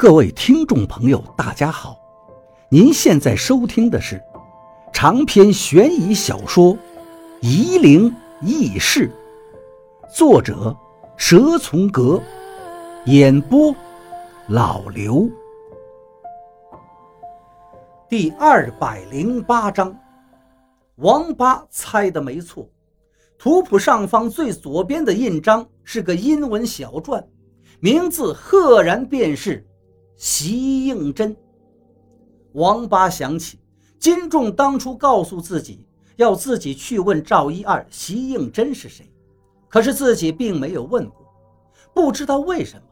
各位听众朋友，大家好！您现在收听的是长篇悬疑小说《夷陵轶事》，作者蛇从阁，演播老刘。第二百零八章，王八猜的没错，图谱上方最左边的印章是个英文小篆，名字赫然便是。席应真，王八想起金仲当初告诉自己要自己去问赵一二席应真是谁，可是自己并没有问过。不知道为什么，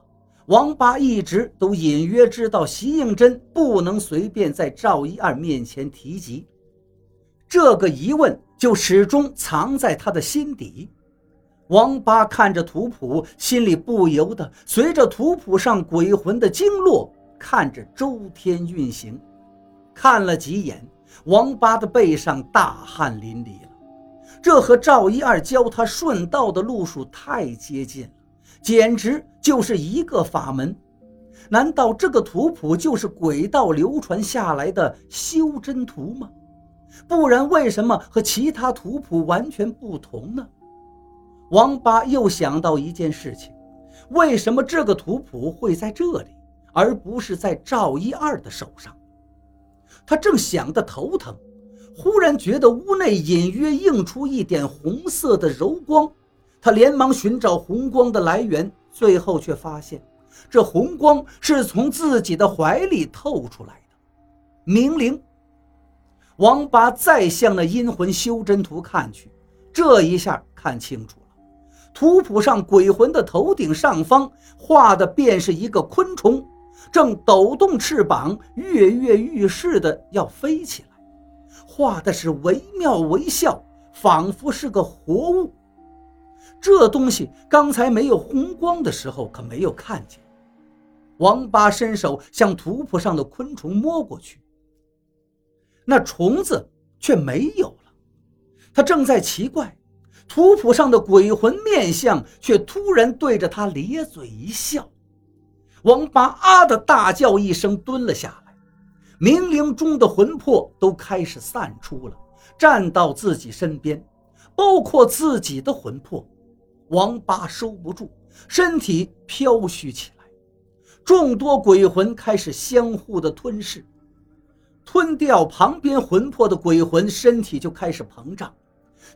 王八一直都隐约知道席应真不能随便在赵一二面前提及，这个疑问就始终藏在他的心底。王八看着图谱，心里不由得随着图谱上鬼魂的经络。看着周天运行，看了几眼，王八的背上大汗淋漓了。这和赵一二教他顺道的路数太接近了，简直就是一个法门。难道这个图谱就是鬼道流传下来的修真图吗？不然为什么和其他图谱完全不同呢？王八又想到一件事情：为什么这个图谱会在这里？而不是在赵一二的手上，他正想得头疼，忽然觉得屋内隐约映出一点红色的柔光，他连忙寻找红光的来源，最后却发现这红光是从自己的怀里透出来的。明灵，王八再向那阴魂修真图看去，这一下看清楚了，图谱上鬼魂的头顶上方画的便是一个昆虫。正抖动翅膀，跃跃欲试的要飞起来，画的是惟妙惟肖，仿佛是个活物。这东西刚才没有红光的时候可没有看见。王八伸手向图谱上的昆虫摸过去，那虫子却没有了。他正在奇怪，图谱上的鬼魂面相却突然对着他咧嘴一笑。王八啊的大叫一声，蹲了下来。冥灵中的魂魄都开始散出了，站到自己身边，包括自己的魂魄。王八收不住，身体飘虚起来。众多鬼魂开始相互的吞噬，吞掉旁边魂魄的鬼魂身体就开始膨胀，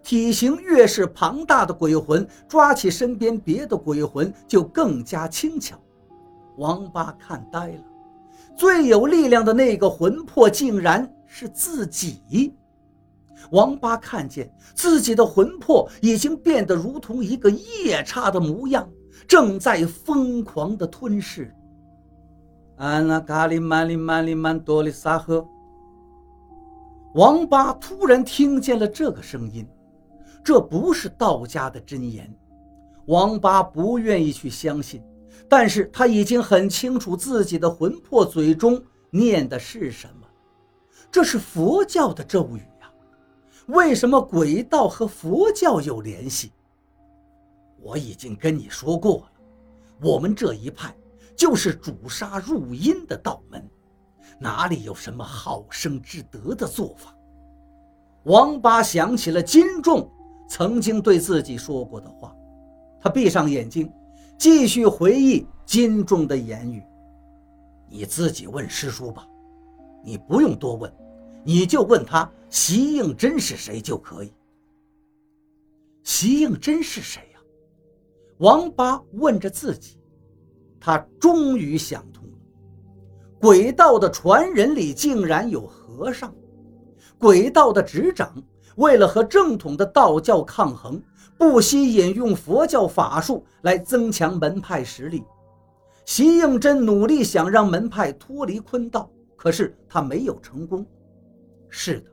体型越是庞大的鬼魂，抓起身边别的鬼魂就更加轻巧。王八看呆了，最有力量的那个魂魄竟然是自己。王八看见自己的魂魄已经变得如同一个夜叉的模样，正在疯狂的吞噬。安那嘎里曼里曼里曼多里萨赫。王八突然听见了这个声音，这不是道家的真言，王八不愿意去相信。但是他已经很清楚自己的魂魄嘴中念的是什么，这是佛教的咒语呀。为什么鬼道和佛教有联系？我已经跟你说过了，我们这一派就是主杀入阴的道门，哪里有什么好生之德的做法？王八想起了金仲曾经对自己说过的话，他闭上眼睛。继续回忆金仲的言语，你自己问师叔吧，你不用多问，你就问他席应真是谁就可以。席应真是谁呀？王八问着自己，他终于想通了，鬼道的传人里竟然有和尚，鬼道的执掌为了和正统的道教抗衡。不惜引用佛教法术来增强门派实力。席应真努力想让门派脱离坤道，可是他没有成功。是的，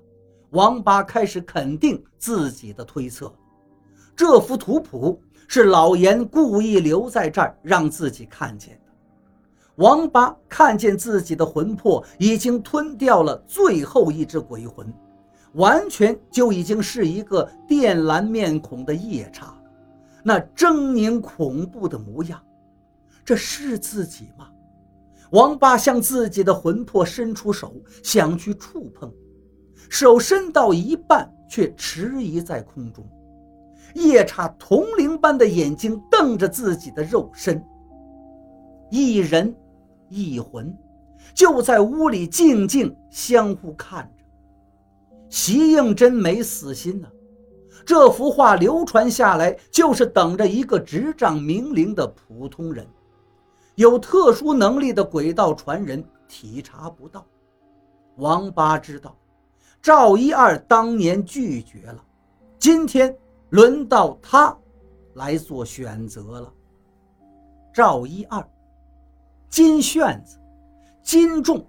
王八开始肯定自己的推测。这幅图谱是老严故意留在这儿让自己看见的。王八看见自己的魂魄已经吞掉了最后一只鬼魂。完全就已经是一个靛蓝面孔的夜叉，那狰狞恐怖的模样，这是自己吗？王八向自己的魂魄伸出手，想去触碰，手伸到一半，却迟疑在空中。夜叉铜铃般的眼睛瞪着自己的肉身，一人一魂就在屋里静静相互看着。席应真没死心呢，这幅画流传下来，就是等着一个执掌明灵的普通人。有特殊能力的鬼道传人体察不到。王八知道，赵一二当年拒绝了，今天轮到他来做选择了。赵一二、金炫子、金仲，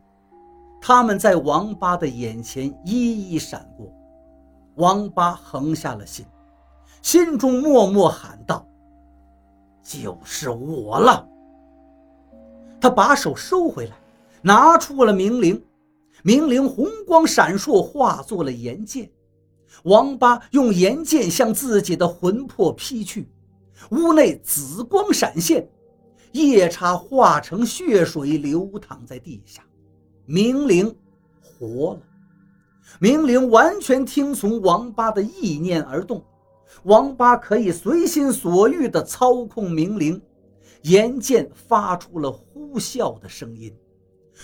他们在王八的眼前一一闪过。王八横下了心，心中默默喊道：“就是我了。”他把手收回来，拿出了明灵，明灵红光闪烁，化作了岩剑。王八用岩剑向自己的魂魄劈去，屋内紫光闪现，夜叉化成血水流淌在地下。明灵活了，明灵完全听从王八的意念而动，王八可以随心所欲地操控明灵。岩剑发出了呼啸的声音，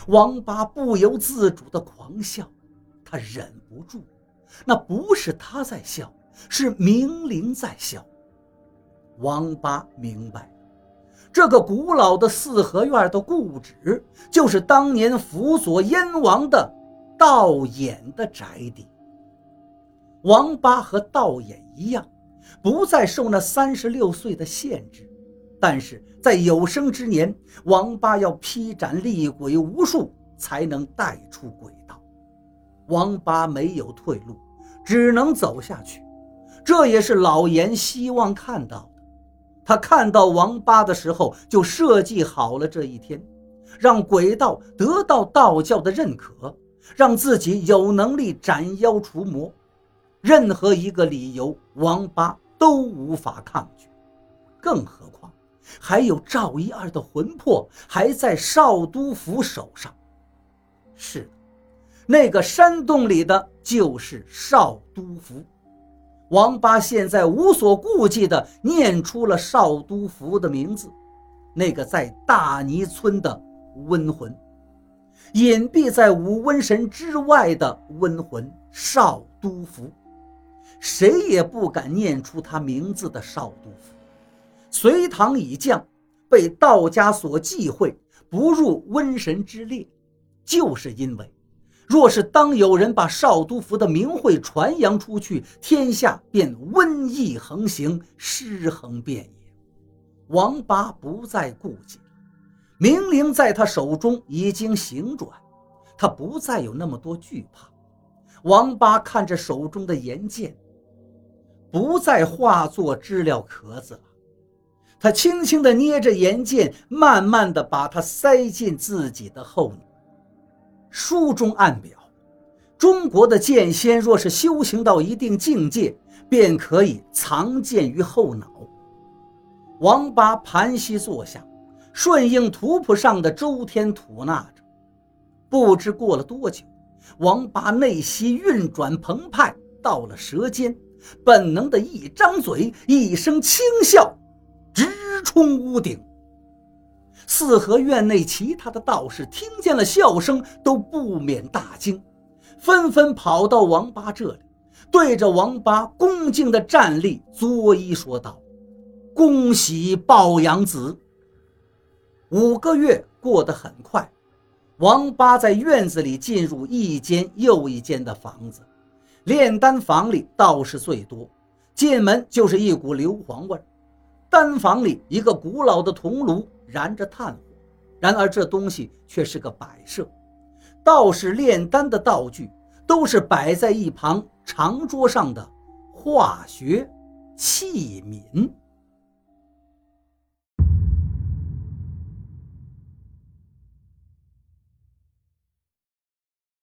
王八不由自主的狂笑，他忍不住，那不是他在笑，是明灵在笑。王八明白，这个古老的四合院的故址，就是当年辅佐燕王的道衍的宅邸。王八和道衍一样，不再受那三十六岁的限制。但是在有生之年，王八要劈斩厉鬼无数，才能带出鬼道。王八没有退路，只能走下去。这也是老严希望看到的。他看到王八的时候，就设计好了这一天，让鬼道得到道教的认可，让自己有能力斩妖除魔。任何一个理由，王八都无法抗拒，更何况。还有赵一二的魂魄还在少都府手上。是的，那个山洞里的就是少都府。王八现在无所顾忌地念出了少都府的名字，那个在大泥村的瘟魂，隐蔽在五瘟神之外的瘟魂少都府，谁也不敢念出他名字的少都府。隋唐已降，被道家所忌讳，不入瘟神之列，就是因为，若是当有人把少都府的名讳传扬出去，天下便瘟疫横行，尸横遍野。王八不再顾忌，明灵在他手中已经行转，他不再有那么多惧怕。王八看着手中的岩剑，不再化作知了壳子了。他轻轻地捏着岩剑，慢慢地把它塞进自己的后脑。书中暗表，中国的剑仙若是修行到一定境界，便可以藏剑于后脑。王八盘膝坐下，顺应图谱上的周天吐纳着。不知过了多久，王八内息运转澎湃，到了舌尖，本能的一张嘴，一声轻笑。直冲屋顶，四合院内其他的道士听见了笑声，都不免大惊，纷纷跑到王八这里，对着王八恭敬的站立作揖说道：“恭喜抱养子。”五个月过得很快，王八在院子里进入一间又一间的房子，炼丹房里道士最多，进门就是一股硫磺味儿。丹房里，一个古老的铜炉燃着炭火，然而这东西却是个摆设。道士炼丹的道具都是摆在一旁长桌上的化学器皿。